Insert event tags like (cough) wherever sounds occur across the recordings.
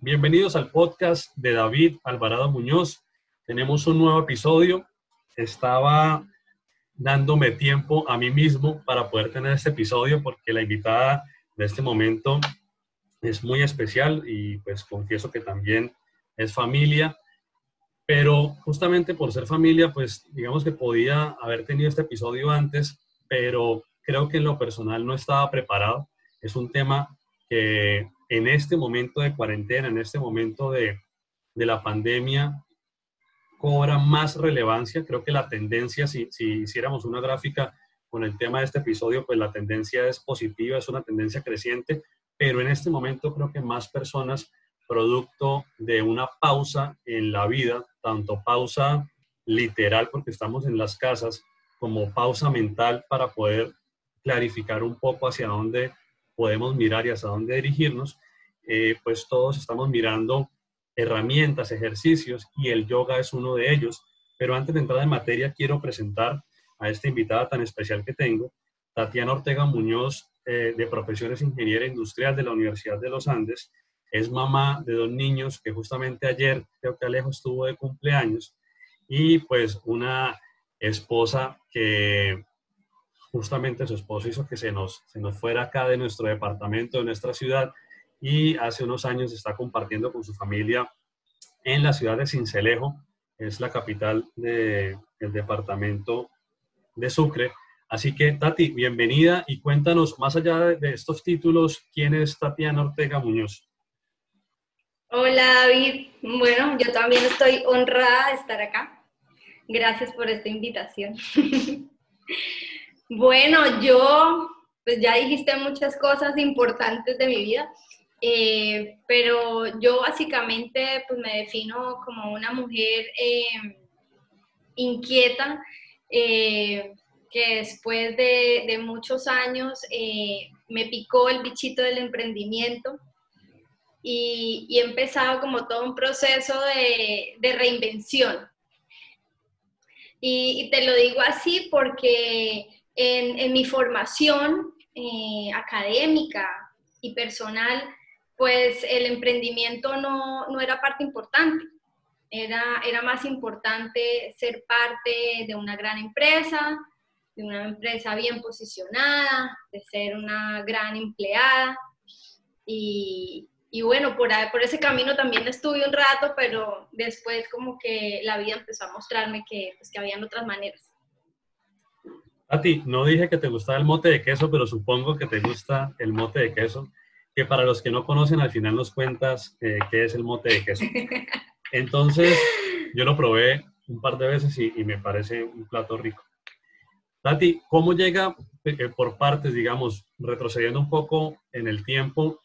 Bienvenidos al podcast de David Alvarado Muñoz. Tenemos un nuevo episodio. Estaba dándome tiempo a mí mismo para poder tener este episodio porque la invitada de este momento es muy especial y pues confieso que también es familia, pero justamente por ser familia, pues digamos que podía haber tenido este episodio antes, pero creo que en lo personal no estaba preparado. Es un tema que en este momento de cuarentena, en este momento de, la pandemia, cobra más relevancia. Creo que la tendencia, si, si hiciéramos una gráfica con el tema de este episodio, pues la tendencia es positiva, es una tendencia creciente, pero en este momento creo que más personas, producto de una pausa en la vida, tanto pausa literal porque estamos en las casas, como pausa mental para poder clarificar un poco hacia dónde podemos mirar y hacia dónde dirigirnos, eh, pues todos estamos mirando herramientas, ejercicios y el yoga es uno de ellos. Pero antes de entrar en materia, quiero presentar a esta invitada tan especial que tengo, Tatiana Ortega Muñoz, eh, de profesiones ingeniera industrial de la Universidad de los Andes. Es mamá de dos niños que justamente ayer, creo que Alejo estuvo de cumpleaños, y pues una esposa que justamente su esposo hizo que se nos, se nos fuera acá de nuestro departamento, de nuestra ciudad, y hace unos años está compartiendo con su familia en la ciudad de Cincelejo, es la capital del departamento de Sucre. Así que, Tati, bienvenida y cuéntanos, más allá de, estos títulos, ¿quién es Tatiana Ortega Muñoz? Hola, David. Bueno, yo también estoy honrada de estar acá. Gracias por esta invitación. (laughs) bueno, yo, pues ya dijiste muchas cosas importantes de mi vida. Eh, pero yo básicamente pues me defino como una mujer eh, inquieta eh, que después de, muchos años me picó el bichito del emprendimiento y, he empezado como todo un proceso de, reinvención. Y, te lo digo así porque en, en mi formación académica y personal, pues el emprendimiento no, era parte importante. Era, era más importante ser parte de una gran empresa, de una empresa bien posicionada, de ser una gran empleada. Y, bueno, por, por ese camino también estuve un rato, pero después como que la vida empezó a mostrarme que, pues, que habían otras maneras. A ti, no dije que te gustaba el mote de queso, pero supongo que te gusta el mote de queso que para los que no conocen, al final nos cuentas eh, qué es el mote de queso. (laughs) Entonces, yo lo probé un par de veces y, me parece un plato rico. Tati, ¿cómo llega eh, por partes, digamos, retrocediendo un poco en el tiempo,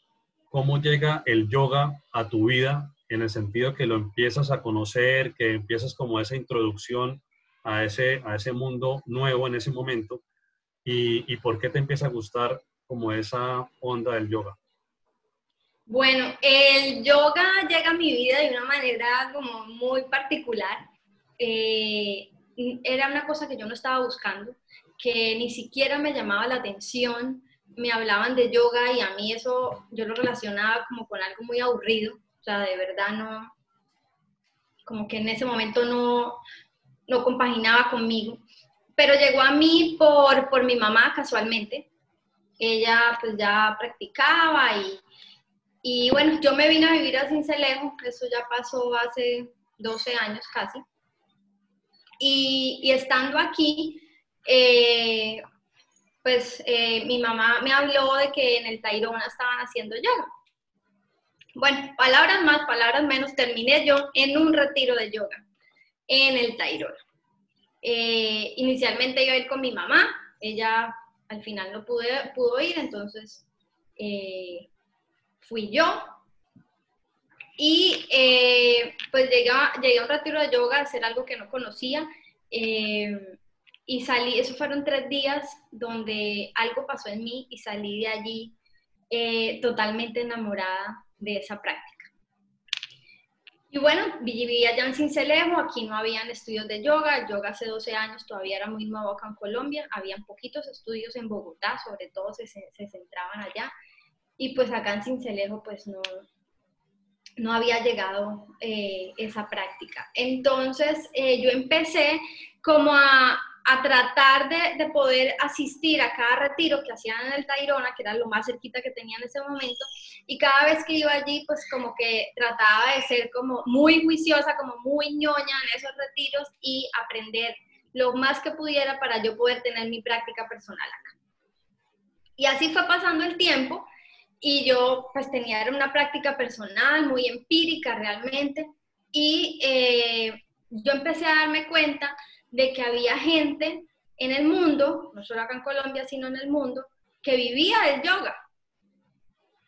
cómo llega el yoga a tu vida en el sentido que lo empiezas a conocer, que empiezas como esa introducción a ese, a ese mundo nuevo en ese momento y, y por qué te empieza a gustar como esa onda del yoga? Bueno, el yoga llega a mi vida de una manera como muy particular. Eh, era una cosa que yo no estaba buscando, que ni siquiera me llamaba la atención. Me hablaban de yoga y a mí eso yo lo relacionaba como con algo muy aburrido. O sea, de verdad no, como que en ese momento no, no compaginaba conmigo. Pero llegó a mí por, por mi mamá casualmente. Ella pues ya practicaba y y bueno, yo me vine a vivir a Cincelejo, eso ya pasó hace 12 años casi. Y, estando aquí, eh, pues eh, mi mamá me habló de que en el Tairona estaban haciendo yoga. Bueno, palabras más, palabras menos, terminé yo en un retiro de yoga en el Tairona. Eh, inicialmente iba a ir con mi mamá, ella al final no pudo ir, entonces fui yo. Y eh, pues llegué a, llegué a un retiro de yoga hacer algo que no conocía. Eh, y salí, esos fueron tres días donde algo pasó en mí y salí de allí eh, totalmente enamorada de esa práctica. Y bueno, vivía allá en Cincelejo, aquí no habían estudios de yoga, yoga hace 12 años todavía era muy nuevo acá en Colombia, habían poquitos estudios en Bogotá, sobre todo se, se centraban allá, y pues acá en Cincelejo pues no, no había llegado eh, esa práctica. Entonces eh, yo empecé como a, a tratar de, de, poder asistir a cada retiro que hacían en el Tairona, que era lo más cerquita que tenía en ese momento, y cada vez que iba allí, pues como que trataba de ser como muy juiciosa, como muy ñoña en esos retiros y aprender lo más que pudiera para yo poder tener mi práctica personal acá. Y así fue pasando el tiempo y yo pues tenía una práctica personal muy empírica realmente y eh, yo empecé a darme cuenta de que había gente en el mundo, no solo acá en Colombia, sino en el mundo, que vivía del yoga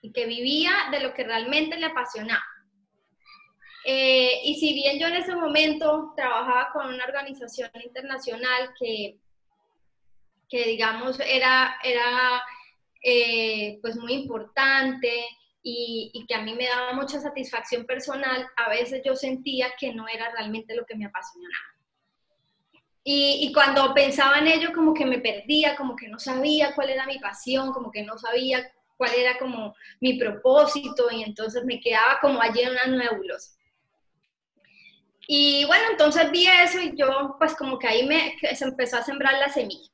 y que vivía de lo que realmente le apasionaba. Eh, y si bien yo en ese momento trabajaba con una organización internacional que, que digamos, era, era eh, pues muy importante y, y, que a mí me daba mucha satisfacción personal, a veces yo sentía que no era realmente lo que me apasionaba. Y, y, cuando pensaba en ello, como que me perdía, como que no sabía cuál era mi pasión, como que no sabía cuál era como mi propósito, y entonces me quedaba como allí en una nebulosa. Y bueno, entonces vi eso y yo pues como que ahí me, se empezó a sembrar la semilla.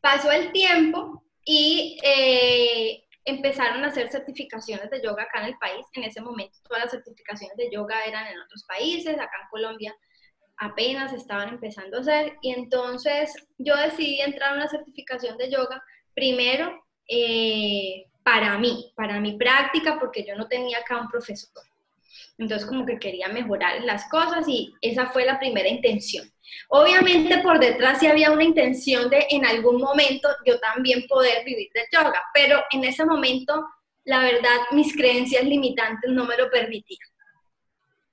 Pasó el tiempo y eh, empezaron a hacer certificaciones de yoga acá en el país. En ese momento todas las certificaciones de yoga eran en otros países, acá en Colombia apenas estaban empezando a hacer. Y entonces yo decidí entrar a una certificación de yoga primero eh, para mí, para mi práctica, porque yo no tenía acá un profesor. Entonces como que quería mejorar las cosas y esa fue la primera intención. Obviamente por detrás sí había una intención de en algún momento yo también poder vivir de yoga, pero en ese momento la verdad mis creencias limitantes no me lo permitían.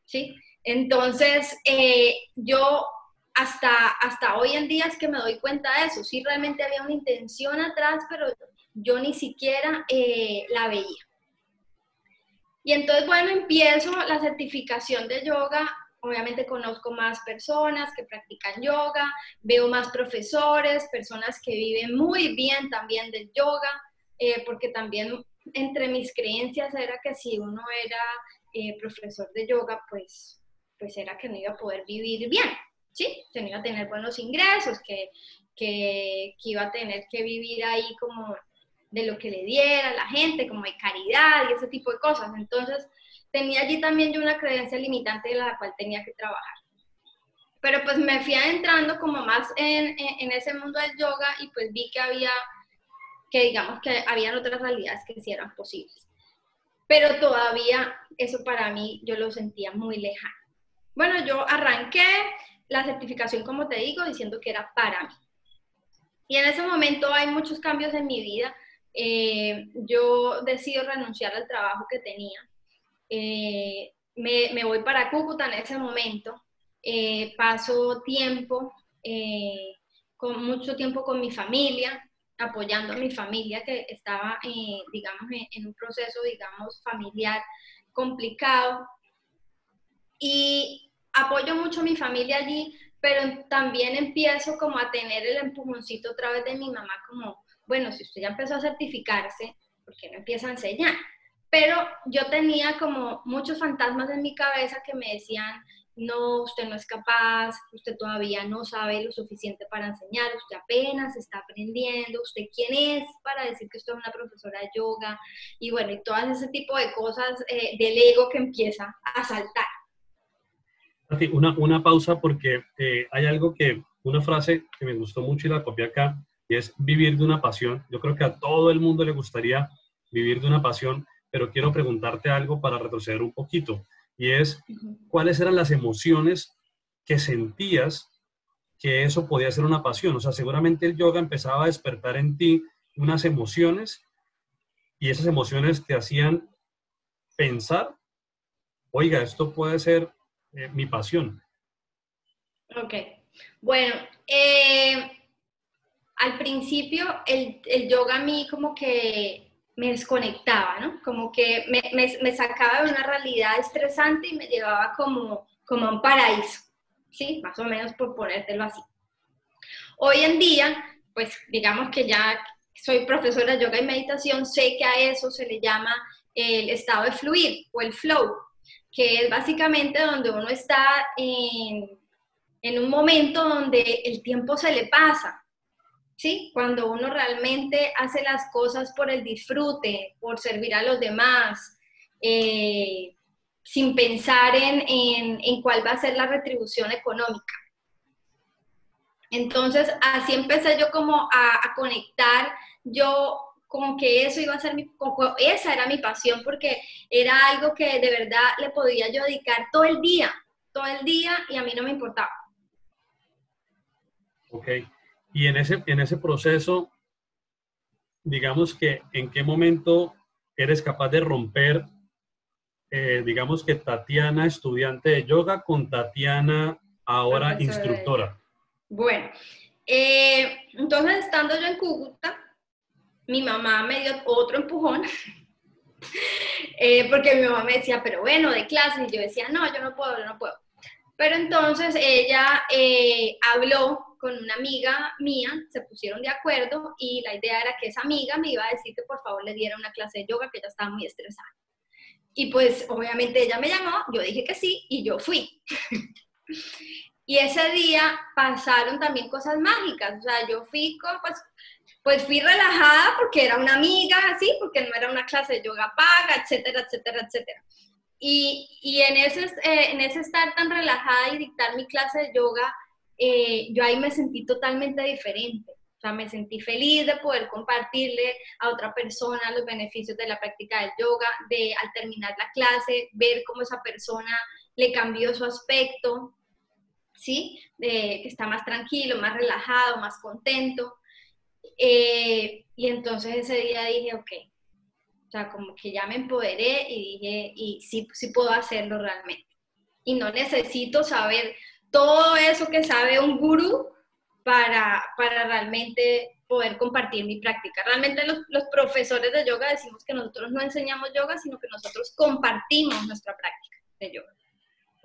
¿Sí? Entonces eh, yo hasta, hasta hoy en día es que me doy cuenta de eso. Sí realmente había una intención atrás, pero yo ni siquiera eh, la veía. Y entonces, bueno, empiezo la certificación de yoga. Obviamente conozco más personas que practican yoga, veo más profesores, personas que viven muy bien también del yoga, eh, porque también entre mis creencias era que si uno era profesor de yoga, pues, pues era que no iba a poder vivir bien, ¿sí? Que no iba a tener buenos ingresos, que, que, iba a tener que vivir ahí como de lo que le diera la gente, como de caridad y ese tipo de cosas. Entonces, tenía allí también yo una creencia limitante de la cual tenía que trabajar. Pero pues me fui adentrando como más en, en, ese mundo del yoga y pues vi que había, que digamos que habían otras realidades que sí eran posibles. Pero todavía eso para mí yo lo sentía muy lejano. Bueno, yo arranqué la certificación, como te digo, diciendo que era para mí. Y en ese momento hay muchos cambios en mi vida eh, yo decido renunciar al trabajo que tenía. Eh, me, voy para Cúcuta en ese momento. Eh, paso tiempo, con mucho tiempo con mi familia, apoyando a mi familia que estaba, digamos, en, un proceso, digamos, familiar complicado. Y apoyo mucho a mi familia allí, pero también empiezo como a tener el empujoncito otra vez de mi mamá como, bueno, si usted ya empezó a certificarse, ¿por qué no empieza a enseñar? Pero yo tenía como muchos fantasmas en mi cabeza que me decían, no, usted no es capaz, usted todavía no sabe lo suficiente para enseñar, usted apenas está aprendiendo, usted quién es para decir que usted es una profesora de yoga, y bueno, y todo ese tipo de cosas eh, del ego que empieza a saltar. Una, una pausa porque eh, hay algo que, una frase que me gustó mucho y la copié acá, y es vivir de una pasión. Yo creo que a todo el mundo le gustaría vivir de una pasión, pero quiero preguntarte algo para retroceder un poquito, y es, ¿cuáles eran las emociones que sentías que eso podía ser una pasión? O sea, seguramente el yoga empezaba a despertar en ti unas emociones y esas emociones te hacían pensar, oiga, esto puede ser eh, mi pasión. Ok, bueno, eh, al principio el, el, yoga a mí como que me desconectaba, ¿no? Como que me, me, sacaba de una realidad estresante y me llevaba como, como a un paraíso, ¿sí? Más o menos por ponértelo así. Hoy en día, pues digamos que ya soy profesora de yoga y meditación, sé que a eso se le llama el estado de fluir o el flow, que es básicamente donde uno está en, en un momento donde el tiempo se le pasa, ¿sí? Cuando uno realmente hace las cosas por el disfrute, por servir a los demás, eh, sin pensar en, en, cuál va a ser la retribución económica. Entonces, así empecé yo como a, conectar, yo como que eso iba a ser mi, esa era mi pasión, porque era algo que de verdad le podía yo dedicar todo el día, todo el día, y a mí no me importaba. Ok. Y en ese, en ese proceso, digamos que en qué momento eres capaz de romper, eh, digamos que Tatiana, estudiante de yoga, con Tatiana, ahora instructora. Bueno, eh, entonces estando yo en Cúcuta, mi mamá me dio otro empujón, (laughs) eh, porque mi mamá me decía, pero bueno, de clase, y yo decía, no, yo no puedo, yo no puedo. Pero entonces ella habló con una amiga mía, se pusieron de acuerdo y la idea era que esa amiga me iba a decir que por favor le diera una clase de yoga, que ella estaba muy estresada. Y pues obviamente ella me llamó, yo dije que sí y yo fui. (laughs) y ese día pasaron también cosas mágicas, o sea, yo fui con, pues, pues fui relajada porque era una amiga, así, porque no era una clase de yoga paga, etcétera, etcétera, etcétera. Y, y en, ese, eh, en ese estar tan relajada y dictar mi clase de yoga, eh, yo ahí me sentí totalmente diferente. O sea, me sentí feliz de poder compartirle a otra persona los beneficios de la práctica del yoga, de al terminar la clase, ver cómo esa persona le cambió su aspecto, ¿sí? De que está más tranquilo, más relajado, más contento. Eh, y entonces ese día dije, ok, o sea, como que ya me empoderé y dije, y sí, sí puedo hacerlo realmente. Y no necesito saber todo eso que sabe un gurú para, para realmente poder compartir mi práctica. Realmente los, los, profesores de yoga decimos que nosotros no enseñamos yoga, sino que nosotros compartimos nuestra práctica de yoga.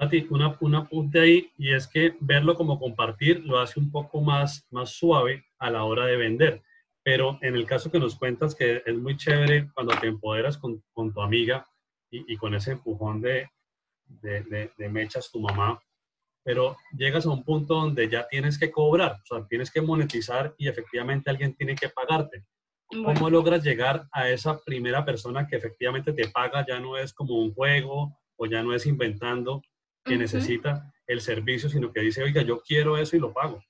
Pati, una, un apunte ahí, y es que verlo como compartir lo hace un poco más, más suave a la hora de vender. Pero en el caso que nos cuentas, que es muy chévere cuando te empoderas con, con tu amiga y, y, con ese empujón de, de, de, de mechas tu mamá, pero llegas a un punto donde ya tienes que cobrar, o sea, tienes que monetizar y efectivamente alguien tiene que pagarte. ¿Cómo logras llegar a esa primera persona que efectivamente te paga? Ya no es como un juego o ya no es inventando que necesita el servicio, sino que dice, oiga, yo quiero eso y lo pago.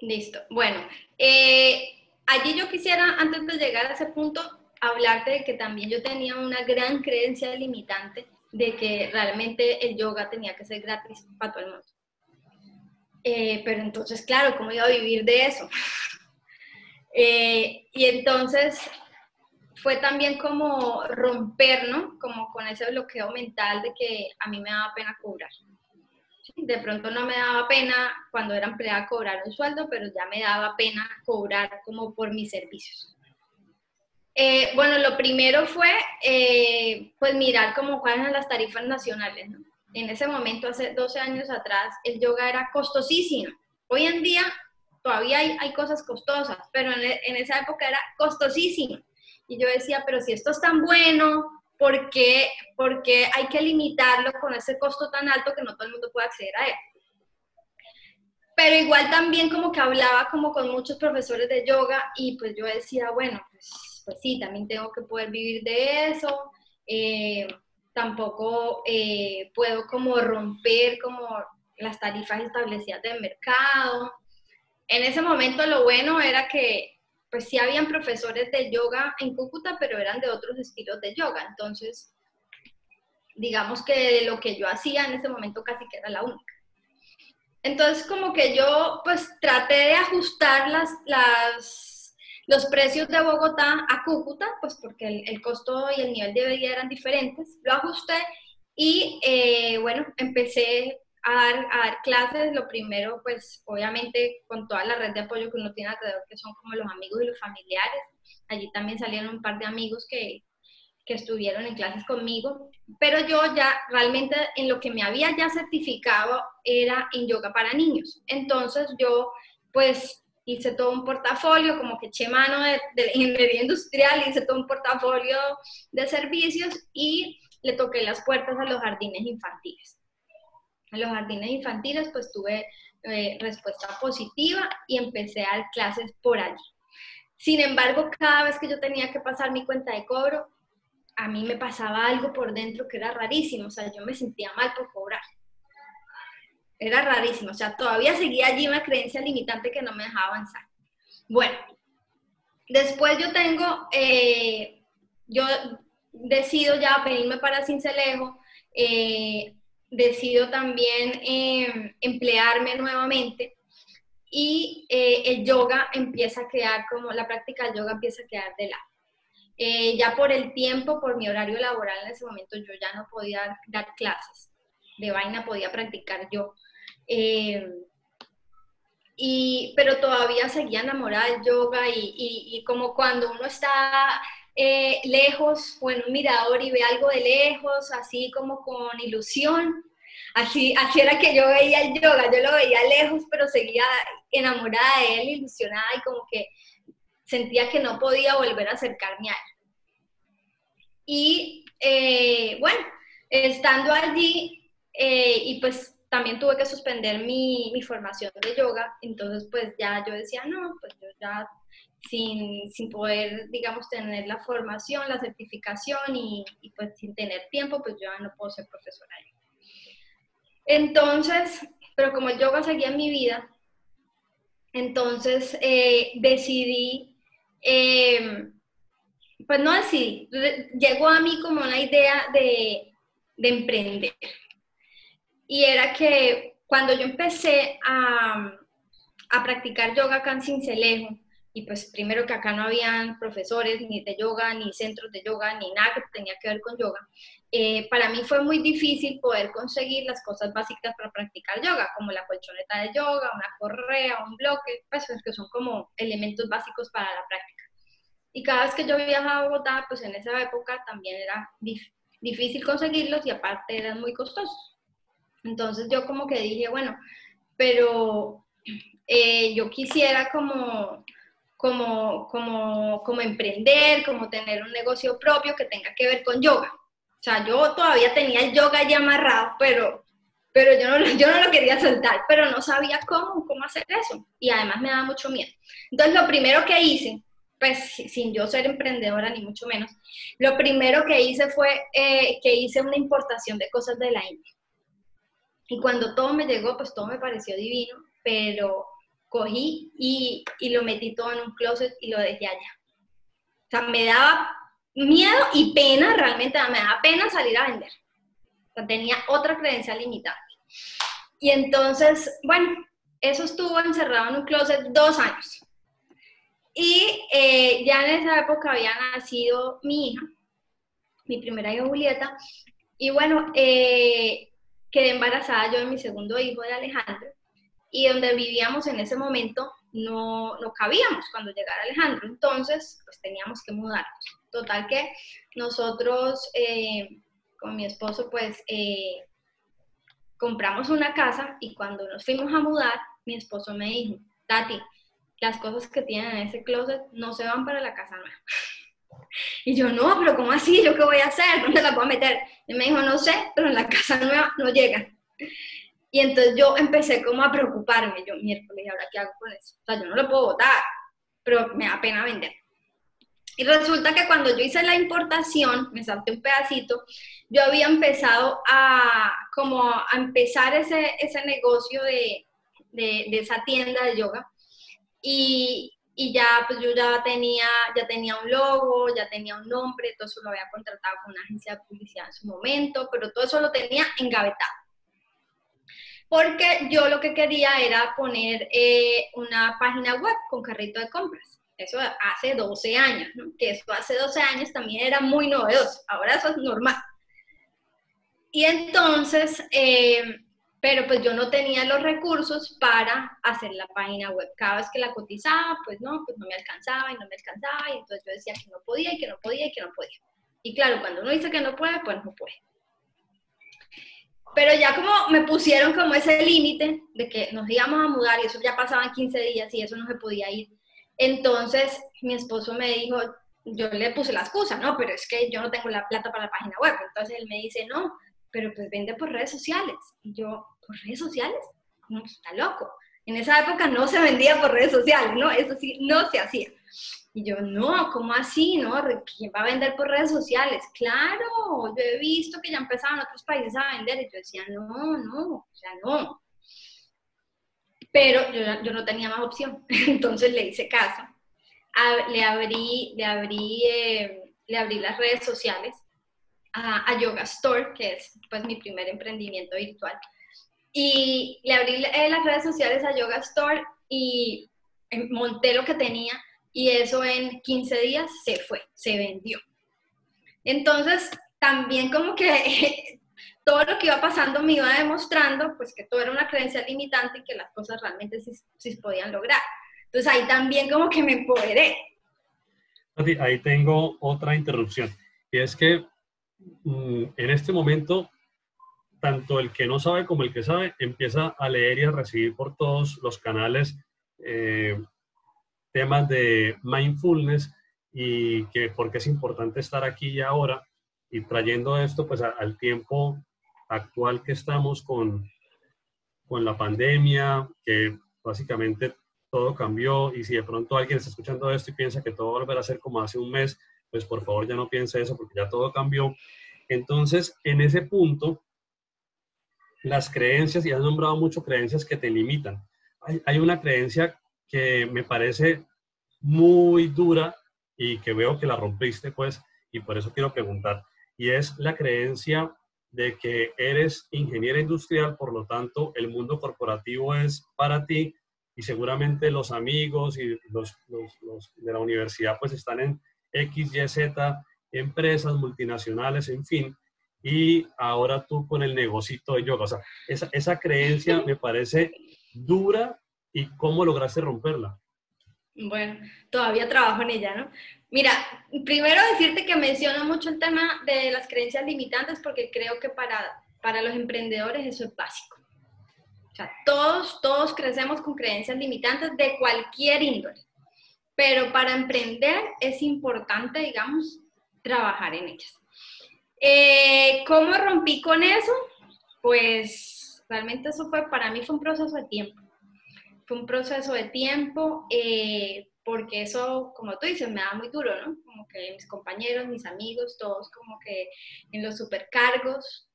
Listo. Bueno, eh, allí yo quisiera, antes de llegar a ese punto, hablarte de que también yo tenía una gran creencia limitante de que realmente el yoga tenía que ser gratis para todo el mundo. Eh, pero entonces, claro, ¿cómo iba a vivir de eso? (laughs) Eh, y entonces fue también como romper, ¿no? Como con ese bloqueo mental de que a mí me daba pena cobrar. De pronto no me daba pena cuando era empleada cobrar un sueldo, pero ya me daba pena cobrar como por mis servicios. Eh, bueno, lo primero fue pues mirar como cuáles eran las tarifas nacionales, en ese momento, hace 12 años atrás, el yoga era costosísimo. Hoy en día todavía hay, cosas costosas, pero en, esa época era costosísimo. Y yo decía, pero si esto es tan bueno, ¿por qué, porque hay que limitarlo con ese costo tan alto que no todo el mundo puede acceder a él? Pero igual también como que hablaba como con muchos profesores de yoga y pues yo decía, bueno, pues, pues sí, también tengo que poder vivir de eso. Eh, tampoco eh, puedo como romper como las tarifas establecidas del mercado. En ese momento lo bueno era que pues sí habían profesores de yoga en Cúcuta, pero eran de otros estilos de yoga. Entonces, digamos que lo que yo hacía en ese momento casi que era la única. Entonces, como que yo pues traté de ajustar las, las los precios de Bogotá a Cúcuta, pues porque el, costo y el nivel de vida eran diferentes, lo ajusté y eh, bueno, empecé a dar, a dar clases. Lo primero, pues obviamente con toda la red de apoyo que uno tiene alrededor, que son como los amigos y los familiares. Allí también salieron un par de amigos que, que estuvieron en clases conmigo, pero yo ya realmente en lo que me había ya certificado era en yoga para niños. Entonces yo pues hice todo un portafolio, como que eché mano de, la ingeniería industrial, hice todo un portafolio de servicios y le toqué las puertas a los jardines infantiles. En los jardines infantiles pues tuve eh, respuesta positiva y empecé a dar clases por allí. Sin embargo, cada vez que yo tenía que pasar mi cuenta de cobro, a mí me pasaba algo por dentro que era rarísimo, o sea, yo me sentía mal por cobrar. Era rarísimo, o sea, todavía seguía allí una creencia limitante que no me dejaba avanzar. Bueno, después yo tengo, eh, yo decido ya venirme para Cincelejo, eh, decido también em, emplearme nuevamente y eh, el yoga empieza a quedar como, la práctica del yoga empieza a quedar de lado. Eh, ya por el tiempo, por mi horario laboral en ese momento, yo ya no podía dar clases de vaina, podía practicar yo. Em, y, pero todavía seguía enamorada del yoga y, y como cuando uno está eh, lejos o en un mirador y ve algo de lejos, así como con ilusión. Así, así era que yo veía el yoga, yo lo veía lejos, pero seguía enamorada de él, ilusionada y como que sentía que no podía volver a acercarme a él. Y eh, bueno, estando allí, eh, y pues también tuve que suspender mi, mi, formación de yoga, entonces pues ya yo decía, no, pues yo ya sin, sin, poder, digamos, tener la formación, la certificación y, pues sin tener tiempo, pues yo ya no puedo ser profesora. Entonces, pero como el yoga seguía en mi vida, entonces eh, decidí, em, pues no decidí, llegó a mí como una idea de, de emprender. Y era que cuando yo empecé a, a practicar yoga acá en Cincelejo, y pues primero que acá no habían profesores ni de yoga, ni centros de yoga, ni nada que tenía que ver con yoga, eh, para mí fue muy difícil poder conseguir las cosas básicas para practicar yoga, como la colchoneta de yoga, una correa, un bloque, pues que son como elementos básicos para la práctica. Y cada vez que yo viajaba a Bogotá, pues en esa época también era difícil conseguirlos y aparte eran muy costosos. Entonces yo como que dije, bueno, pero eh, yo quisiera como como, como, como emprender, como tener un negocio propio que tenga que ver con yoga. O sea, yo todavía tenía el yoga ya amarrado, pero, pero yo, no, (laughs) yo no lo quería soltar, pero no sabía cómo, cómo hacer eso. Y además me daba mucho miedo. Entonces, lo primero que hice, pues sin yo ser emprendedora ni mucho menos, lo primero que hice fue eh, que hice una importación de cosas de la India. Y cuando todo me llegó, pues todo me pareció divino, pero cogí y, y, lo metí todo en un closet y lo dejé allá. O sea, me daba miedo y pena, realmente me daba pena salir a vender. O sea, tenía otra creencia limitada. Y entonces, bueno, eso estuvo encerrado en un closet dos años. Y eh, ya en esa época había nacido mi hija, mi primera hija Julieta, y bueno, eh, quedé embarazada yo de mi segundo hijo de Alejandro, y donde vivíamos en ese momento no, no cabíamos cuando llegara Alejandro, entonces pues teníamos que mudarnos. Total que nosotros eh, con mi esposo pues eh, compramos una casa y cuando nos fuimos a mudar, mi esposo me dijo, Tati, las cosas que tienen en ese closet no se van para la casa nueva. (laughs) Y yo, no, pero ¿cómo así? ¿Yo qué voy a hacer? ¿Dónde las voy a meter? Y me dijo, no sé, pero en la casa nueva no llegan. Y entonces yo empecé como a preocuparme, yo miércoles, ¿y ahora qué hago con eso? O sea, yo no lo puedo botar, pero me da pena vender. Y resulta que cuando yo hice la importación, me salté un pedacito, yo había empezado a como a empezar ese, ese negocio de, de, de esa tienda de yoga. Y, y ya pues yo ya tenía, ya tenía un logo, ya tenía un nombre, todo eso lo había contratado con una agencia de publicidad en su momento, pero todo eso lo tenía engavetado porque yo lo que quería era poner eh, una página web con carrito de compras. Eso hace 12 años, ¿no? que eso hace 12 años también era muy novedoso, ahora eso es normal. Y entonces, eh, pero pues yo no tenía los recursos para hacer la página web. Cada vez que la cotizaba, pues no, pues no me alcanzaba y no me alcanzaba, y entonces yo decía que no podía y que no podía y que no podía. Y claro, cuando uno dice que no puede, pues no puede. Pero ya como me pusieron como ese límite de que nos íbamos a mudar y eso ya pasaban 15 días y eso no se podía ir. Entonces mi esposo me dijo, yo le puse la excusa, no, pero es que yo no tengo la plata para la página web. Entonces él me dice, no, pero pues vende por redes sociales. Y yo, ¿por redes sociales? No, pues está loco. En esa época no se vendía por redes sociales, ¿no? Eso sí, no se hacía. Y yo, no, ¿cómo así? ¿No? ¿Quién va a vender por redes sociales? Claro, yo he visto que ya empezaban otros países a vender y yo decía, no, no, o sea, no. Pero yo, yo no tenía más opción, (laughs) entonces le hice caso. le abrí, le abrí, eh, le abrí las redes sociales a, a, Yoga Store, que es pues mi primer emprendimiento virtual. Y le abrí eh, las redes sociales a Yoga Store y em, monté lo que tenía y eso en 15 días se fue, se vendió. Entonces, también como que (laughs) todo lo que iba pasando me iba demostrando pues que todo era una creencia limitante y que las cosas realmente sí, sí podían lograr. Entonces ahí también como que me empoderé. Ahí tengo otra interrupción. Y es que mm, en este momento, tanto el que no sabe como el que sabe empieza a leer y a recibir por todos los canales eh, temas de mindfulness y que porque es importante estar aquí y ahora y trayendo esto pues al tiempo actual que estamos con, con la pandemia, que básicamente todo cambió y si de pronto alguien está escuchando esto y piensa que todo va a volver a ser como hace un mes, pues por favor ya no piense eso porque ya todo cambió. Entonces, en ese punto, las creencias, y has nombrado mucho creencias que te limitan. Hay, hay una creencia que me parece muy dura y que veo que la rompiste, pues, y por eso quiero preguntar, y es la creencia de que eres ingeniera industrial, por lo tanto, el mundo corporativo es para ti y seguramente los amigos y los, los, de la universidad pues están en X, Y, Z, empresas multinacionales, en fin, y ahora tú con el negocito de yoga. O sea, esa, esa creencia me parece dura y cómo lograste romperla. Bueno, todavía trabajo en ella, ¿no? Mira, primero decirte que menciono mucho el tema de las creencias limitantes porque creo que para, para los emprendedores eso es básico. O sea, todos, todos crecemos con creencias limitantes de cualquier índole, pero para emprender es importante, digamos, trabajar en ellas. Eh, ¿Cómo rompí con eso? Pues realmente eso fue, para mí fue un proceso de tiempo fue un proceso de tiempo, eh, porque eso, como tú dices, me da muy duro, ¿no? Como que mis compañeros, mis amigos, todos como que en los supercargos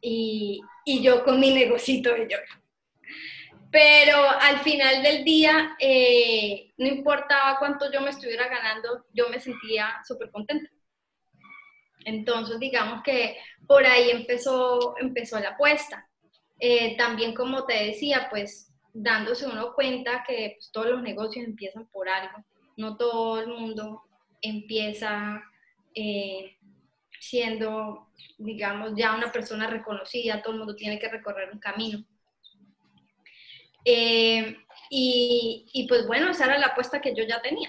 y, y yo con mi negocito de yoga. Pero al final del día, eh, no importaba cuánto yo me estuviera ganando, yo me sentía súper contenta. Entonces, digamos que por ahí empezó, empezó la apuesta. Eh, también, como te decía, pues dándose uno cuenta que pues, todos los negocios empiezan por algo. No todo el mundo empieza eh, siendo, digamos, ya una persona reconocida, todo el mundo tiene que recorrer un camino. Eh, y, pues bueno, esa era la apuesta que yo ya tenía.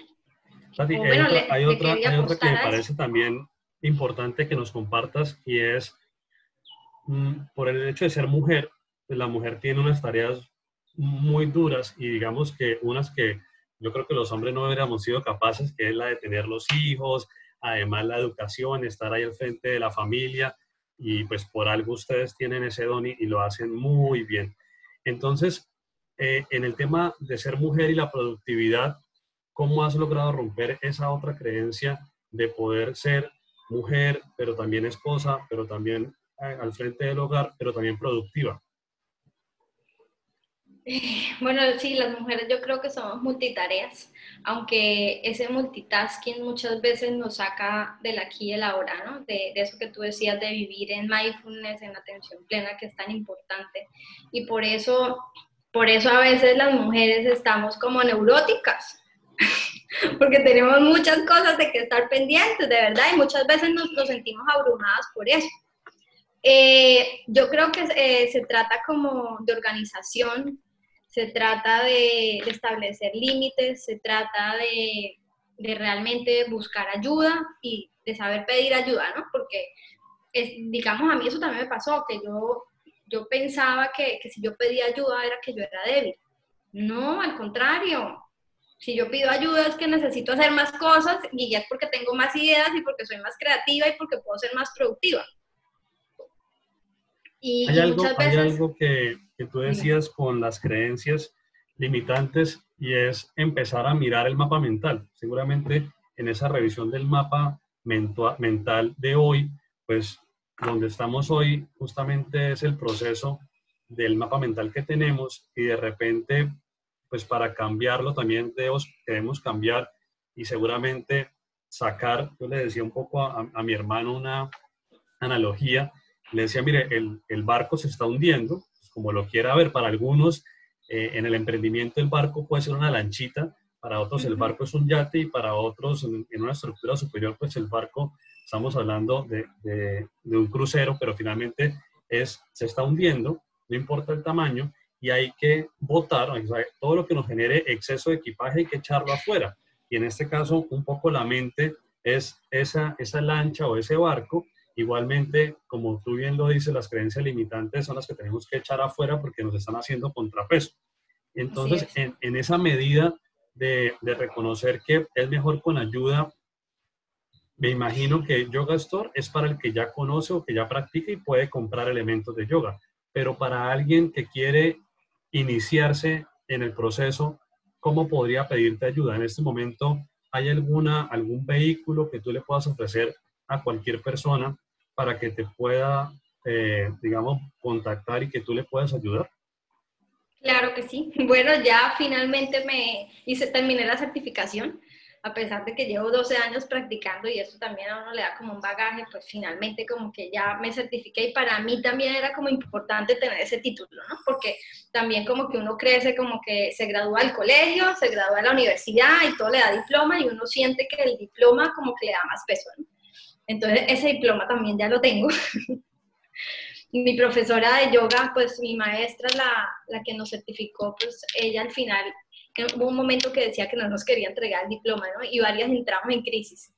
hay, otra, que me parece también importante que nos compartas y es mm, por el hecho de ser mujer, pues la mujer tiene unas tareas muy duras y digamos que unas que yo creo que los hombres no hubiéramos sido capaces, que es la de tener los hijos, además la educación, estar ahí al frente de la familia y pues por algo ustedes tienen ese don y, lo hacen muy bien. Entonces, eh, en el tema de ser mujer y la productividad, ¿cómo has logrado romper esa otra creencia de poder ser mujer, pero también esposa, pero también eh, al frente del hogar, pero también productiva? (laughs) Bueno, sí, las mujeres yo creo que somos multitareas, aunque ese multitasking muchas veces nos saca del aquí y el ahora, ¿no? De, eso que tú decías de vivir en mindfulness, en atención plena, que es tan importante. Y por eso, por eso a veces las mujeres estamos como neuróticas, (laughs) porque tenemos muchas cosas de que estar pendientes, de verdad, y muchas veces nos, nos sentimos abrumadas por eso. Eh, yo creo que eh, se trata como de organización, se trata de, establecer límites, se trata de, realmente buscar ayuda y de saber pedir ayuda, ¿no? Porque, digamos, a mí eso también me pasó, que yo, yo pensaba que, si yo pedía ayuda era que yo era débil. No, al contrario. Si yo pido ayuda es que necesito hacer más cosas y ya es porque tengo más ideas y porque soy más creativa y porque puedo ser más productiva. Y, hay, algo, hay algo que, que tú decías con las creencias limitantes y es empezar a mirar el mapa mental. Seguramente en esa revisión del mapa mental de hoy, pues donde estamos hoy justamente es el proceso del mapa mental que tenemos y de repente, pues para cambiarlo también debemos, debemos cambiar y seguramente sacar, yo le decía un poco a, a mi hermano una analogía, le decía, mire, el, el barco se está hundiendo, pues como lo quiera ver, para algunos eh, en el emprendimiento el barco puede ser una lanchita, para otros el barco es un yate y para otros en, una estructura superior pues el barco, estamos hablando de, de, de un crucero, pero finalmente es, se está hundiendo no importa el tamaño, y hay que botar, todo lo que nos genere exceso de equipaje hay que echarlo afuera. Y en este caso, un poco la mente es esa, esa lancha o ese barco. Igualmente, como tú bien lo dices, las creencias limitantes son las que tenemos que echar afuera porque nos están haciendo contrapeso. Entonces, en, en, esa medida de, de, reconocer que es mejor con ayuda, me imagino que Yoga Store es para el que ya conoce o que ya practica y puede comprar elementos de yoga pero para alguien que quiere iniciarse en el proceso, ¿cómo podría pedirte ayuda? En este momento, ¿hay alguna, algún vehículo que tú le puedas ofrecer a cualquier persona para que te pueda, eh, digamos, contactar y que tú le puedas ayudar? Claro que sí. (laughs) Bueno, ya finalmente me hice, terminé la certificación a pesar de que llevo 12 años practicando y eso también a uno le da como un bagaje, pues finalmente como que ya me certifiqué y para mí también era como importante tener ese título, ¿no? Porque también como que uno crece como que se gradúa del colegio, se gradúa de la universidad y todo le da diploma y uno siente que el diploma como que le da más peso, ¿no? Entonces ese diploma también ya lo tengo. (laughs) mi profesora de yoga, pues mi maestra, la, la que nos certificó, pues ella al final hubo un momento que decía que no nos quería entregar el diploma, ¿no? Y varias entramos en crisis.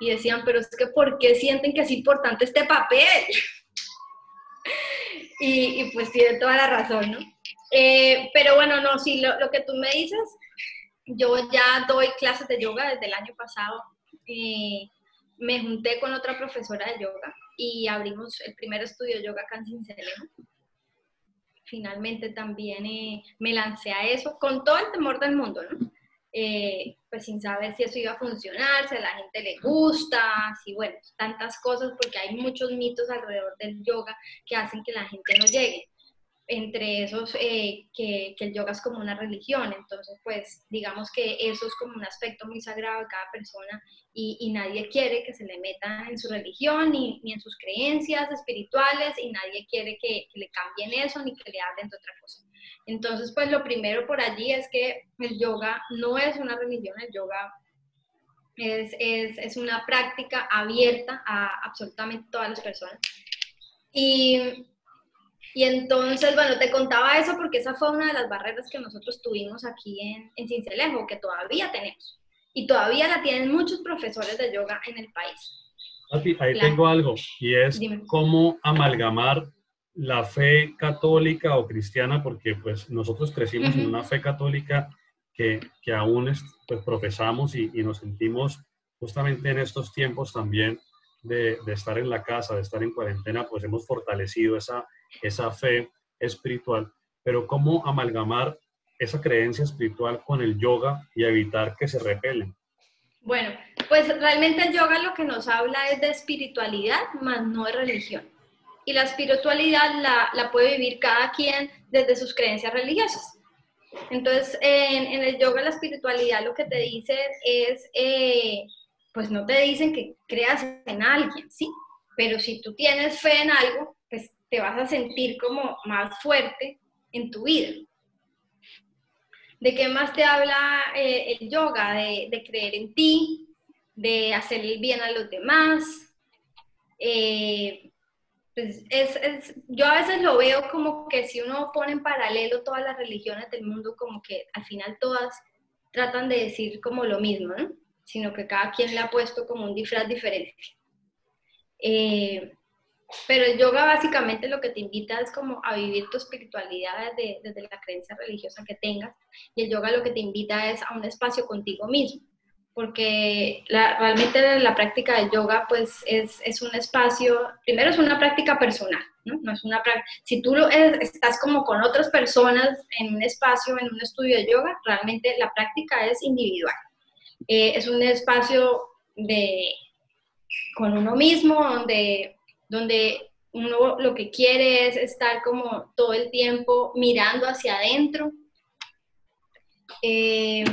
Y decían, pero es que ¿por qué sienten que es importante este papel? (laughs) y, pues tiene toda la razón, ¿no? Eh, pero bueno, no, sí, lo, lo, que tú me dices, yo ya doy clases de yoga desde el año pasado. Eh, me junté con otra profesora de yoga y abrimos el primer estudio de yoga acá en Cincelejo finalmente también eh, me lancé a eso con todo el temor del mundo, ¿no? Eh, pues sin saber si eso iba a funcionar, si a la gente le gusta, si bueno, tantas cosas, porque hay muchos mitos alrededor del yoga que hacen que la gente no llegue entre esos eh, que, el yoga es como una religión, entonces pues digamos que eso es como un aspecto muy sagrado de cada persona y, nadie quiere que se le metan en su religión ni, en sus creencias espirituales y nadie quiere que, que, le cambien eso ni que le hablen de otra cosa. Entonces pues lo primero por allí es que el yoga no es una religión, el yoga es, es, es una práctica abierta a absolutamente todas las personas. Y y entonces, bueno, te contaba eso porque esa fue una de las barreras que nosotros tuvimos aquí en, en Cincelejo, que todavía tenemos. Y todavía la tienen muchos profesores de yoga en el país. Ahí tengo algo, y es cómo amalgamar la fe católica o cristiana, porque pues nosotros crecimos en una fe católica que, que aún es, pues, profesamos y, y, nos sentimos justamente en estos tiempos también de, de estar en la casa, de estar en cuarentena, pues hemos fortalecido esa, esa fe espiritual, pero cómo amalgamar esa creencia espiritual con el yoga y evitar que se repelen. Bueno, pues realmente el yoga lo que nos habla es de espiritualidad, más no de religión. Y la espiritualidad la, la puede vivir cada quien desde sus creencias religiosas. Entonces, en, el yoga la espiritualidad lo que te dice es, eh, pues no te dicen que creas en alguien, ¿sí? Pero si tú tienes fe en algo, te vas a sentir como más fuerte en tu vida. ¿De qué más te habla eh, el yoga? De, creer en ti, de hacer el bien a los demás. Eh, pues es, es, yo a veces lo veo como que si uno pone en paralelo todas las religiones del mundo, como que al final todas tratan de decir como lo mismo, ¿no? sino que cada quien le ha puesto como un disfraz diferente. Eh, pero el yoga básicamente lo que te invita es como a vivir tu espiritualidad desde, desde la creencia religiosa que tengas. Y el yoga lo que te invita es a un espacio contigo mismo. Porque la, realmente la práctica del yoga pues es, es, un espacio, primero es una práctica personal, ¿no? no es una si tú lo estás como con otras personas en un espacio, en un estudio de yoga, realmente la práctica es individual. Eh, es un espacio de, con uno mismo, donde donde uno lo que quiere es estar como todo el tiempo mirando hacia adentro, eh,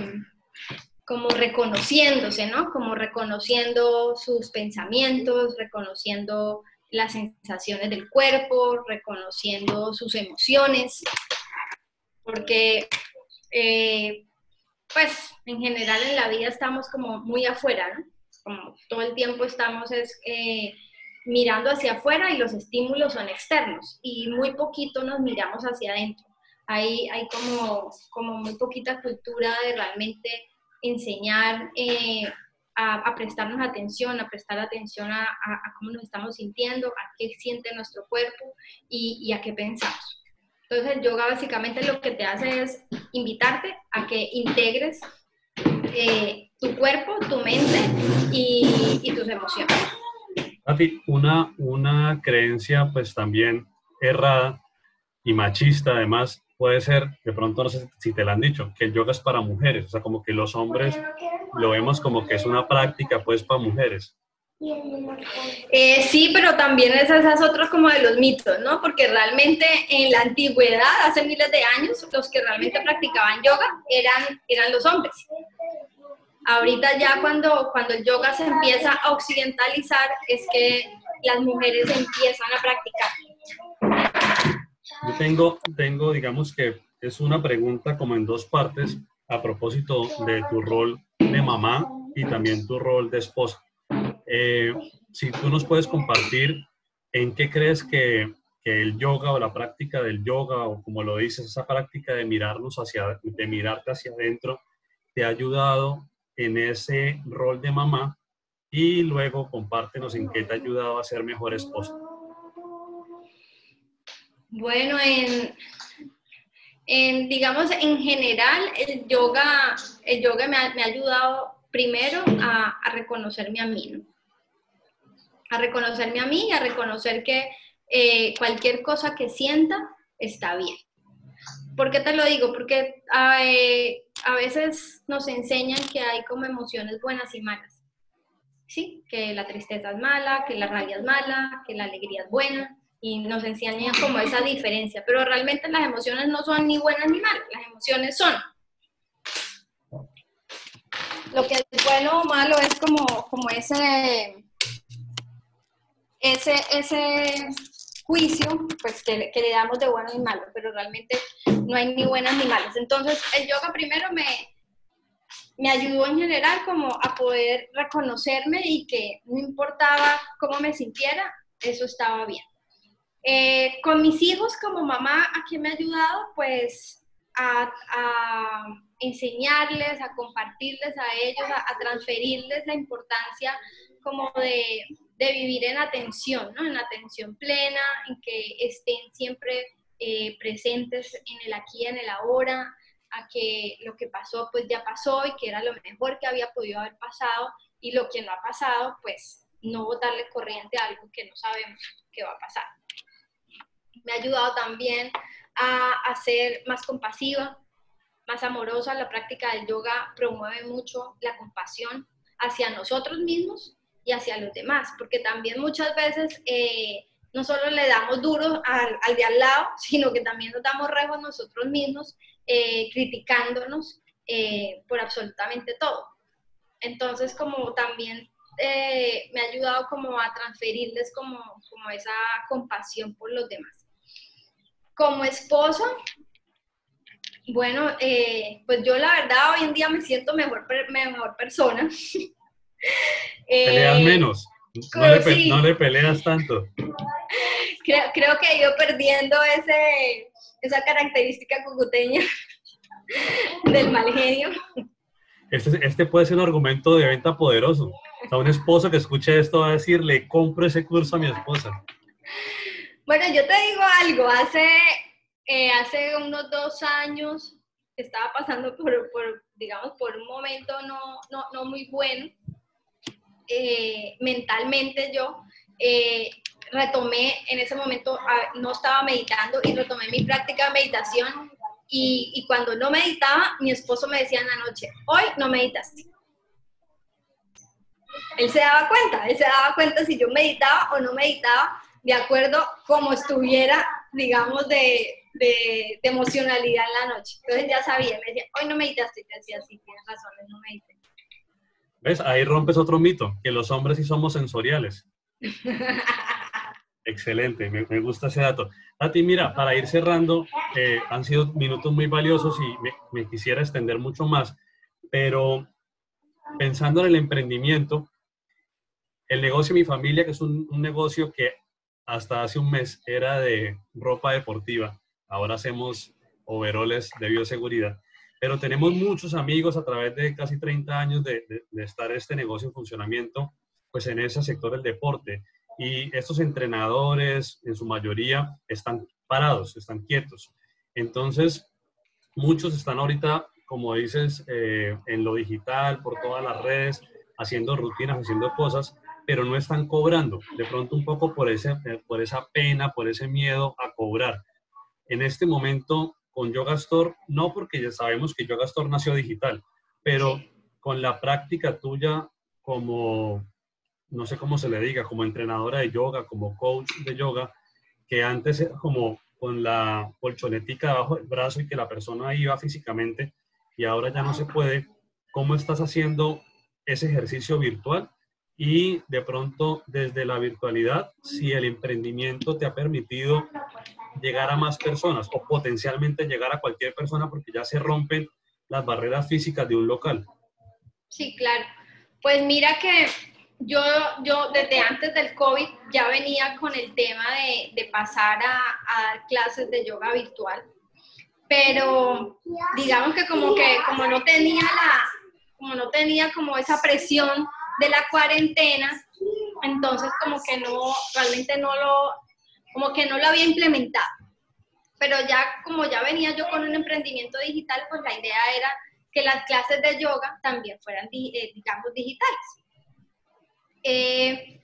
como reconociéndose, ¿no? Como reconociendo sus pensamientos, reconociendo las sensaciones del cuerpo, reconociendo sus emociones, porque eh, pues en general en la vida estamos como muy afuera, ¿no? Como todo el tiempo estamos es, eh, mirando hacia afuera y los estímulos son externos y muy poquito nos miramos hacia adentro. Hay, hay como, como muy poquita cultura de realmente enseñar eh, a, prestarnos atención, a prestar atención a, cómo nos estamos sintiendo, a qué siente nuestro cuerpo y, a qué pensamos. Entonces yoga básicamente lo que te hace es invitarte a que integres eh, tu cuerpo, tu mente y tus emociones una, una creencia pues también errada y machista además puede ser, de pronto no sé si te lo han dicho, que el yoga es para mujeres, o sea, como que los hombres lo vemos como que es una práctica pues para mujeres. Eh, sí, pero también esas es otro como de los mitos, ¿no? Porque realmente en la antigüedad, hace miles de años, los que realmente practicaban yoga eran, eran los hombres. Ahorita ya cuando, cuando el yoga se empieza a occidentalizar es que las mujeres empiezan a practicar. Yo tengo, tengo, digamos que es una pregunta como en dos partes a propósito de tu rol de mamá y también tu rol de esposa. Eh, si tú nos puedes compartir en qué crees que, que, el yoga o la práctica del yoga o como lo dices, esa práctica de mirarnos hacia, de mirarte hacia adentro, te ha ayudado en ese rol de mamá y luego compártenos en qué te ha ayudado a ser mejor esposa. Bueno, en, digamos, en general, el yoga, el yoga me ha, me ha ayudado primero a, a, reconocerme a mí, ¿no? A reconocerme a mí y a reconocer que eh, cualquier cosa que sienta está bien. ¿Por qué te lo digo? Porque eh, a veces nos enseñan que hay como emociones buenas y malas. Sí, que la tristeza es mala, que la rabia es mala, que la alegría es buena, y nos enseñan como esa diferencia, pero realmente las emociones no son ni buenas ni malas, las emociones son. Lo que es bueno o malo es como, como ese, ese, ese juicio pues que, que, le damos de bueno y malo, pero realmente no hay ni buenas ni malas. Entonces el yoga primero me, me ayudó en general como a poder reconocerme y que no importaba cómo me sintiera, eso estaba bien. Eh, con mis hijos como mamá, ¿a quién me ha ayudado? Pues a, a enseñarles, a compartirles a ellos, a, a transferirles la importancia como de, de vivir en atención, ¿no? En atención plena, en que estén siempre eh, presentes en el aquí en el ahora, a que lo que pasó pues ya pasó y que era lo mejor que había podido haber pasado y lo que no ha pasado pues no botarle corriente a algo que no sabemos qué va a pasar. Me ha ayudado también a ser más compasiva, más amorosa. La práctica del yoga promueve mucho la compasión hacia nosotros mismos hacia los demás, porque también muchas veces eh, no solo le damos duro al, al, de al lado, (laughs) sino que también nos damos rejos nosotros mismos, eh, criticándonos eh, por absolutamente todo. Entonces, como también me ha ayudado como a transferirles como, como esa compasión por los demás. Como esposa, bueno, pues yo la verdad hoy en día me siento mejor, mejor persona. (laughs) Peleas eh, menos. No le, peleas tanto. (laughs) Creo, creo, que he ido perdiendo ese, esa característica cucuteña (laughs) del mal genio. Este, este puede ser un argumento de venta poderoso. O sea, un esposo que escuche esto va a decir, le compro ese curso a mi esposa. Bueno, yo te digo algo, hace, eh, hace unos dos años estaba pasando por, por digamos, por un momento no, no, no muy bueno, eh, mentalmente yo, eh, retomé en ese momento, no estaba meditando y retomé mi práctica de meditación y, y, cuando no meditaba, mi esposo me decía en la noche, hoy no meditaste. Él se daba cuenta, él se daba cuenta si yo meditaba o no meditaba de acuerdo como estuviera, digamos, de, de, emocionalidad en la noche. Entonces ya sabía, me decía, hoy no meditaste, y te decía, sí, tienes razón, no medité. ¿Ves? Ahí rompes otro mito, que los hombres sí somos sensoriales. (laughs) Excelente, me, me, gusta ese dato. Tati, mira, para ir cerrando, eh, han sido minutos muy valiosos y me, me, quisiera extender mucho más, pero pensando en el emprendimiento, el negocio de mi familia, que es un, un negocio que hasta hace un mes era de ropa deportiva, ahora hacemos overoles de bioseguridad, pero tenemos muchos amigos a través de casi 30 años de, de, de estar este negocio en funcionamiento, pues en ese sector del deporte. Y estos entrenadores, en su mayoría, están parados, están quietos. Entonces, muchos están ahorita, como dices, eh, en lo digital, por todas las redes, haciendo rutinas, haciendo cosas, pero no están cobrando. De pronto un poco por, ese, por esa pena, por ese miedo a cobrar en este momento con Yoga Store, no porque ya sabemos que Yoga Store nació digital, pero con la práctica tuya como, no sé cómo se le diga, como entrenadora de yoga, como coach de yoga, que antes era como con la colchonetica debajo del brazo y que la persona iba físicamente y ahora ya no se puede, ¿cómo estás haciendo ese ejercicio virtual? Y de pronto, desde la virtualidad, si el emprendimiento te ha permitido llegar a más personas o potencialmente llegar a cualquier persona porque ya se rompen las barreras físicas de un local. Sí, claro. Pues mira que yo, yo desde antes del COVID ya venía con el tema de, de pasar a, a, dar clases de yoga virtual, pero digamos que como que como no tenía la, como no tenía como esa presión de la cuarentena, entonces como que no, realmente no lo, como que no lo había implementado. Pero ya como ya venía yo con un emprendimiento digital, pues la idea era que las clases de yoga también fueran, eh, digamos, digitales. Eh,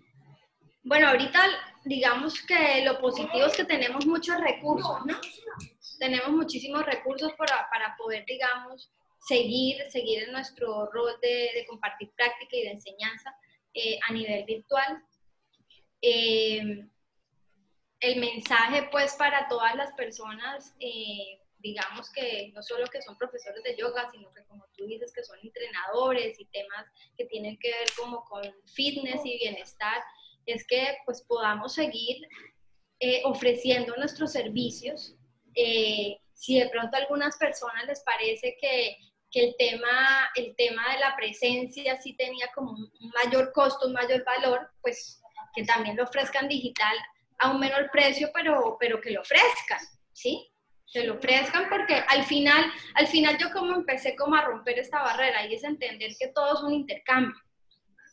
bueno, ahorita digamos que lo positivo es que tenemos muchos recursos, ¿no? Tenemos muchísimos recursos para, para poder, digamos, seguir, seguir en nuestro rol de, compartir práctica y de enseñanza eh, a nivel virtual. Eh, el mensaje pues para todas las personas, eh, digamos que no solo que son profesores de yoga, sino que como tú dices que son entrenadores y temas que tienen que ver como con fitness y bienestar, es que pues podamos seguir eh, ofreciendo nuestros servicios. Eh, si de pronto a algunas personas les parece que, que, el, tema, el tema de la presencia sí tenía como un mayor costo, un mayor valor, pues que también lo ofrezcan digital a un menor precio, pero, pero que lo ofrezcan, ¿sí? Que lo ofrezcan porque al final, al final yo como empecé como a romper esta barrera y es entender que todo es un intercambio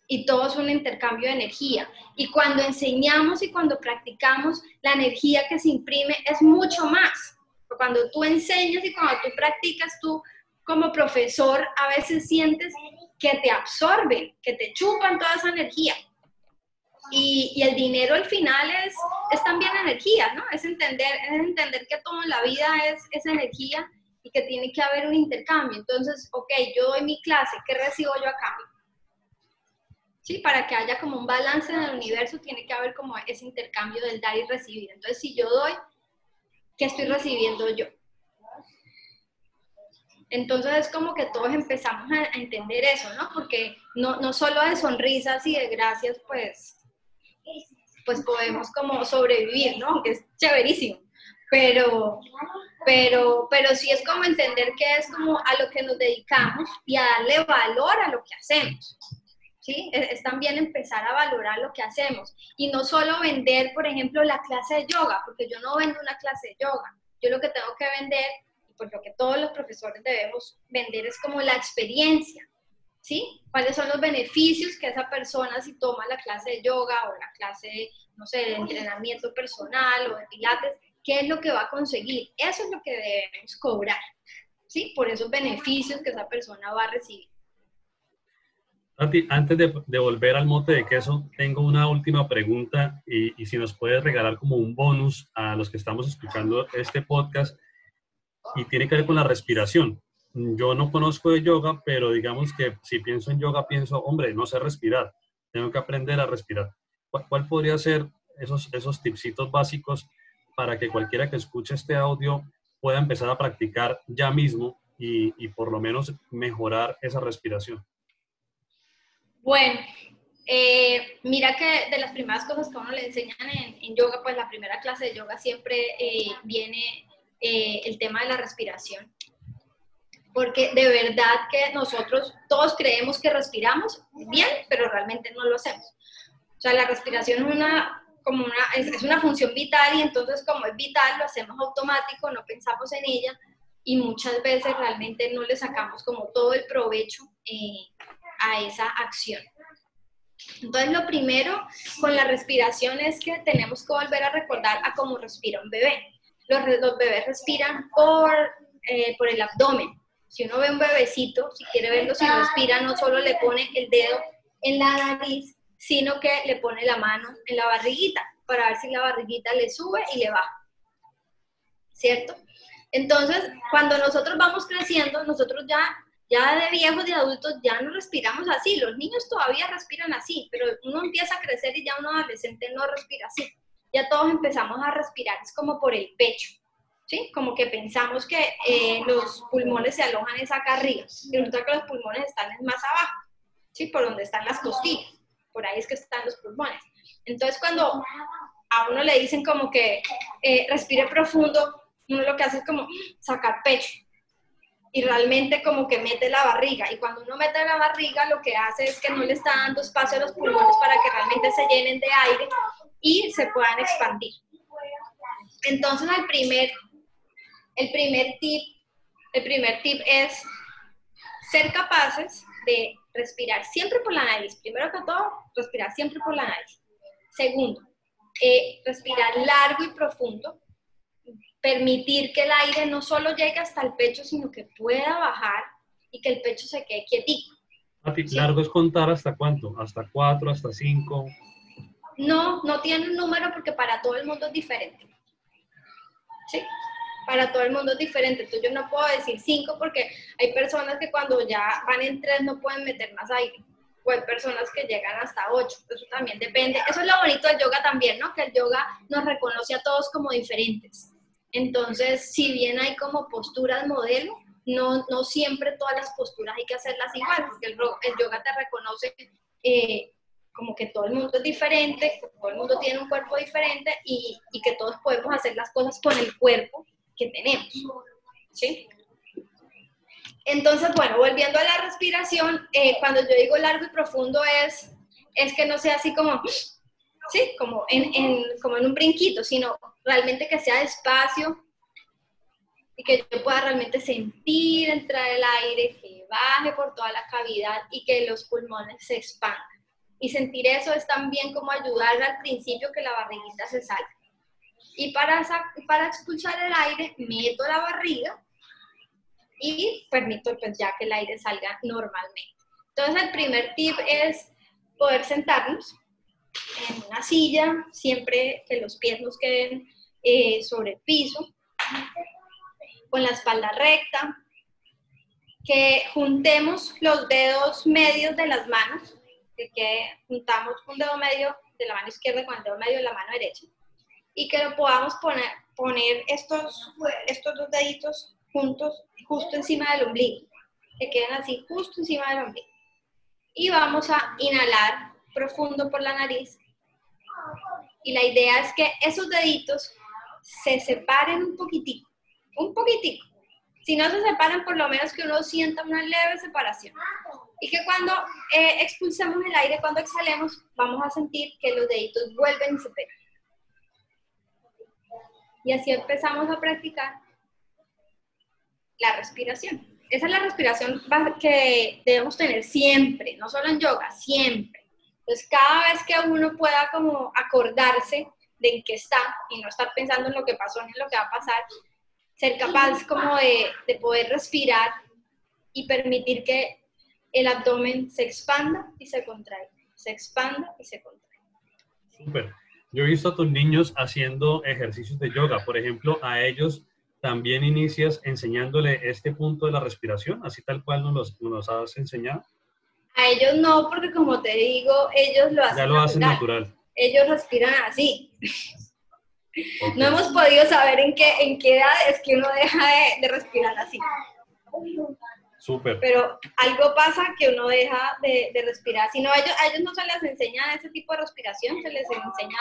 y todo es un intercambio de energía. Y cuando enseñamos y cuando practicamos, la energía que se imprime es mucho más. Cuando tú enseñas y cuando tú practicas, tú como profesor a veces sientes que te absorben, que te chupan toda esa energía. Y, y, el dinero al final es, es también energía, ¿no? Es entender, es entender que todo en la vida es, es energía y que tiene que haber un intercambio. Entonces, ok, yo doy mi clase, ¿qué recibo yo a cambio? Sí, para que haya como un balance en el universo, tiene que haber como ese intercambio del dar y recibir. Entonces, si yo doy, ¿qué estoy recibiendo yo? Entonces es como que todos empezamos a, entender eso, ¿no? Porque no, no solo de sonrisas y de gracias, pues pues podemos como sobrevivir, ¿no? Que es chéverísimo. Pero, pero, pero sí es como entender que es como a lo que nos dedicamos y a darle valor a lo que hacemos. ¿Sí? Es, es también empezar a valorar lo que hacemos y no solo vender, por ejemplo, la clase de yoga, porque yo no vendo una clase de yoga. Yo lo que tengo que vender, y por lo que todos los profesores debemos vender, es como la experiencia, ¿sí? ¿Cuáles son los beneficios que esa persona si toma la clase de yoga o la clase no sé, de entrenamiento personal o de pilates, ¿qué es lo que va a conseguir? Eso es lo que debemos cobrar, ¿sí? Por esos beneficios que esa persona va a recibir. antes de, volver al mote de queso, tengo una última pregunta y, y si nos puedes regalar como un bonus a los que estamos escuchando este podcast y tiene que ver con la respiración. Yo no conozco de yoga, pero digamos que si pienso en yoga, pienso, hombre, no sé respirar, tengo que aprender a respirar. ¿Cuál, podría ser esos, esos tipsitos básicos para que cualquiera que escuche este audio pueda empezar a practicar ya mismo y, y por lo menos mejorar esa respiración? Bueno, eh, mira que de las primeras cosas que a uno le enseñan en, yoga, pues la primera clase de yoga siempre eh, viene eh, el tema de la respiración. Porque de verdad que nosotros todos creemos que respiramos bien, pero realmente no lo hacemos. O sea, la respiración es una, como una, es, una función vital y entonces como es vital lo hacemos automático, no pensamos en ella y muchas veces realmente no le sacamos como todo el provecho eh, a esa acción. Entonces, lo primero con la respiración es que tenemos que volver a recordar a cómo respira un bebé. Los, los bebés respiran por, eh, por el abdomen. Si uno ve un bebecito, si quiere verlo si respira, no solo le pone el dedo en la nariz, sino que le pone la mano en la barriguita para ver si la barriguita le sube y le baja. ¿Cierto? Entonces, cuando nosotros vamos creciendo, nosotros ya ya de viejos y adultos ya no respiramos así, los niños todavía respiran así, pero uno empieza a crecer y ya un adolescente no respira así. Ya todos empezamos a respirar, es como por el pecho, ¿sí? Como que pensamos que eh, los pulmones se alojan es acá arriba, y resulta que los pulmones están más abajo, ¿sí? Por donde están las costillas, por ahí es que están los pulmones. Entonces cuando a uno le dicen como que eh, respire profundo, uno lo que hace es como sacar pecho, y realmente como que mete la barriga. Y cuando uno mete la barriga, lo que hace es que no le está dando espacio a los pulmones para que realmente se llenen de aire y se puedan expandir. Entonces, el primer, el primer tip, el primer tip es ser capaces de respirar siempre por la nariz. Primero que todo, respirar siempre por la nariz. Segundo, eh, respirar largo y profundo permitir que el aire no solo llegue hasta el pecho, sino que pueda bajar y que el pecho se quede quietito. largo es contar hasta cuánto, hasta cuatro, hasta cinco. No, no tiene un número porque para todo el mundo es diferente. ¿Sí? Para todo el mundo es diferente. Entonces yo no puedo decir cinco porque hay personas que cuando ya van en tres no pueden meter más aire. O hay personas que llegan hasta ocho. Eso también depende. Eso es lo bonito del yoga también, ¿no? Que el yoga nos reconoce a todos como diferentes. Entonces, si bien hay como posturas modelo, no, no siempre todas las posturas hay que hacerlas igual, porque el, yoga te reconoce eh, como que todo el mundo es diferente, todo el mundo tiene un cuerpo diferente y, y, que todos podemos hacer las cosas con el cuerpo que tenemos. ¿sí? Entonces, bueno, volviendo a la respiración, eh, cuando yo digo largo y profundo es, es que no sea así como sí, como en, como en un brinquito, sino realmente que sea despacio y que yo pueda realmente sentir entrar el aire, que baje por toda la cavidad y que los pulmones se expandan. Y sentir eso es también como ayudar al principio que la barriguita se salga. Y para, para expulsar el aire, meto la barriga y permito pues, ya que el aire salga normalmente. Entonces el primer tip es poder sentarnos en una silla, siempre que los pies nos queden eh, sobre el piso, con la espalda recta, que juntemos los dedos medios de las manos, que, juntamos un dedo medio de la mano izquierda con el dedo medio de la mano derecha, y que lo podamos poner, poner estos, estos dos deditos juntos, justo encima del ombligo, que queden así, justo encima del ombligo. Y vamos a inhalar profundo por la nariz. Y la idea es que esos deditos se separen un poquitico, un poquitico. Si no se separan, por lo menos que uno sienta una leve separación. Y que cuando eh, expulsemos el aire, cuando exhalemos, vamos a sentir que los deditos vuelven y se pegan. Y así empezamos a practicar la respiración. Esa es la respiración que debemos tener siempre, no solo en yoga, siempre Entonces, cada vez que uno pueda como acordarse de en qué está y no estar pensando en lo que pasó ni en lo que va a pasar, ser capaz como de, de poder respirar y permitir que el abdomen se expanda y se contrae, se expanda y se contrae. Súper. Yo he visto a tus niños haciendo ejercicios de yoga. Por ejemplo, a ellos también inicias enseñándole este punto de la respiración, así tal cual nos los, nos has enseñado. A ellos no, porque como te digo, ellos lo hacen Ya lo hacen natural. Ellos respiran así. No hemos podido saber en qué, en qué edad es que uno deja de, de respirar así. Súper. Pero algo pasa que uno deja de, de respirar. Si no, a ellos, a ellos no se les enseña ese tipo de respiración, se les enseña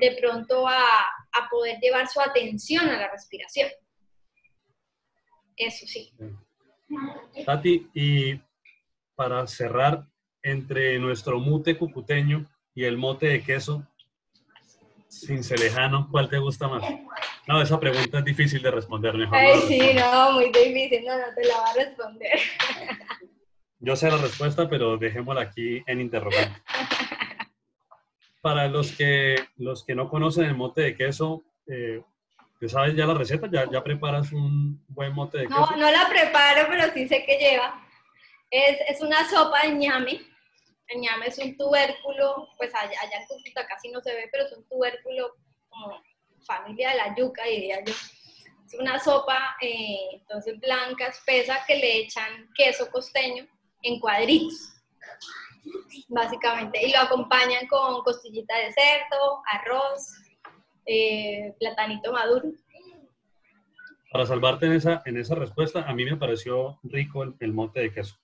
de pronto a, a poder llevar su atención a la respiración. Eso sí. Tati, y para cerrar, entre nuestro mute cucuteño y el mote de queso, cincelejano, ¿cuál te gusta más? No, esa pregunta es difícil de responder, mejor. Ay, no. sí, no, muy difícil, no, no te la va a responder. (laughs) Yo sé la respuesta, pero dejémosla aquí en interrogante. Para los que, los que no conocen el mote de queso, eh, ¿te sabes ya la receta? ¿Ya, ¿Ya preparas un buen mote de queso? No, no la preparo, pero sí sé que lleva. Es, es una sopa de ñame. El ñame es un tubérculo, pues allá, allá en Cúcuta casi no se ve, pero es un tubérculo como familia de la yuca, diría yo. Es una sopa, eh, entonces blanca, espesa, que le echan queso costeño en cuadritos, básicamente. Y lo acompañan con costillita de cerdo, arroz, eh, platanito maduro. Para salvarte en esa, en esa respuesta, a mí me pareció rico el, el mote de queso.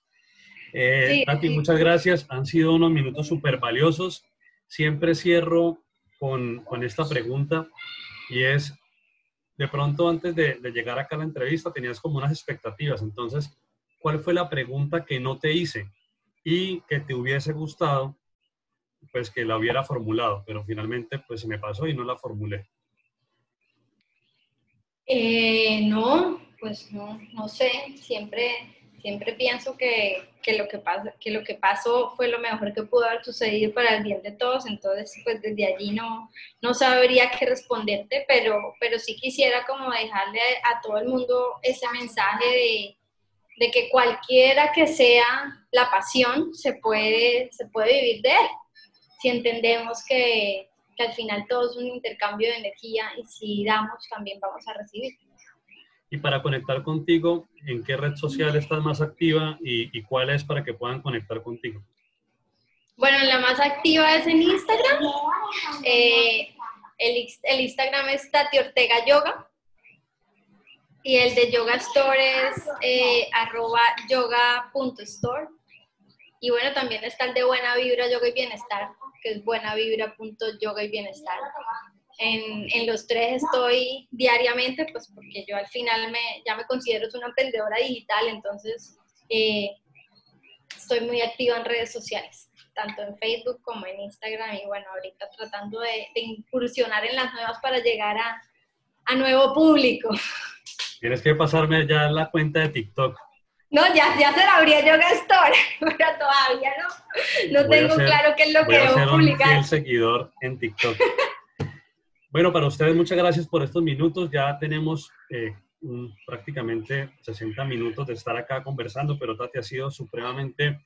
Eh, Sí, Tati, sí. muchas gracias. Han sido unos minutos súper valiosos. Siempre cierro con, con esta pregunta y es, de pronto antes de, de llegar acá a la entrevista tenías como unas expectativas. Entonces, ¿cuál fue la pregunta que no te hice y que te hubiese gustado pues que la hubiera formulado? Pero finalmente pues se me pasó y no la formulé. Eh, no, pues no, no sé, siempre, siempre pienso que, que lo que, pasa, que lo que pasó fue lo mejor que pudo haber sucedido para el bien de todos, entonces pues desde allí no, no sabría qué responderte, pero, pero sí quisiera como dejarle a todo el mundo ese mensaje de, de que cualquiera que sea la pasión se puede, se puede vivir de él, si entendemos que, que al final todo es un intercambio de energía y si damos también vamos a recibir. Y para conectar contigo, ¿en qué red social estás más activa y, cuál es para que puedan conectar contigo? Bueno, la más activa es en Instagram. Eh, el Instagram es Tati Ortega Yoga. Y el de Yoga Store es eh, arroba yoga.store. Y bueno, también está el de Buena Vibra, Yoga y Bienestar, que es buenavibra.yoga y bienestar. En, en los tres estoy diariamente, pues porque yo al final me, ya me considero una emprendedora digital, entonces eh, estoy muy activa en redes sociales, tanto en Facebook como en Instagram y bueno, ahorita tratando de, de incursionar en las nuevas para llegar a, a nuevo público. Tienes que pasarme ya la cuenta de TikTok. No, ya, ya se la abría Yoga Store, (laughs) pero todavía no, no Voy a tengo ser- claro qué es lo Voy que a debo ser un publicar. fiel seguidor en TikTok. Bueno, para ustedes muchas gracias por estos minutos. Ya tenemos eh, un- prácticamente 60 minutos de estar acá conversando, pero Tati ha sido supremamente,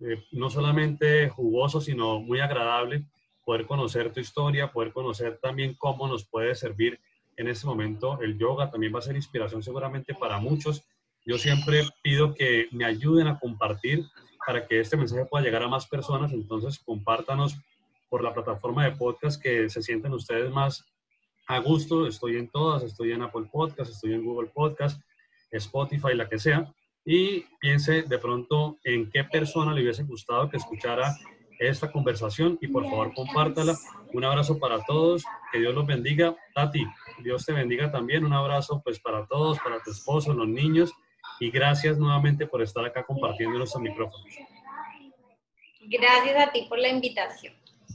eh, no solamente jugoso, sino muy agradable poder conocer tu historia, poder conocer también cómo nos puede servir en este momento el yoga. También va a ser inspiración seguramente para muchos. Yo siempre pido que me ayuden a compartir para que este mensaje pueda llegar a más personas. Entonces, compártanos por la plataforma de podcast que se sienten ustedes más a gusto. Estoy en todas, estoy en Apple Podcast, estoy en Google Podcast, Spotify, la que sea. Y piense de pronto en qué persona le hubiese gustado que escuchara esta conversación y por favor compártala. Un abrazo para todos, que Dios los bendiga. Tati, Dios te bendiga también. Un abrazo pues para todos, para tu esposo, los niños y gracias nuevamente por estar acá compartiendo nuestros micrófonos. Gracias a ti por la invitación.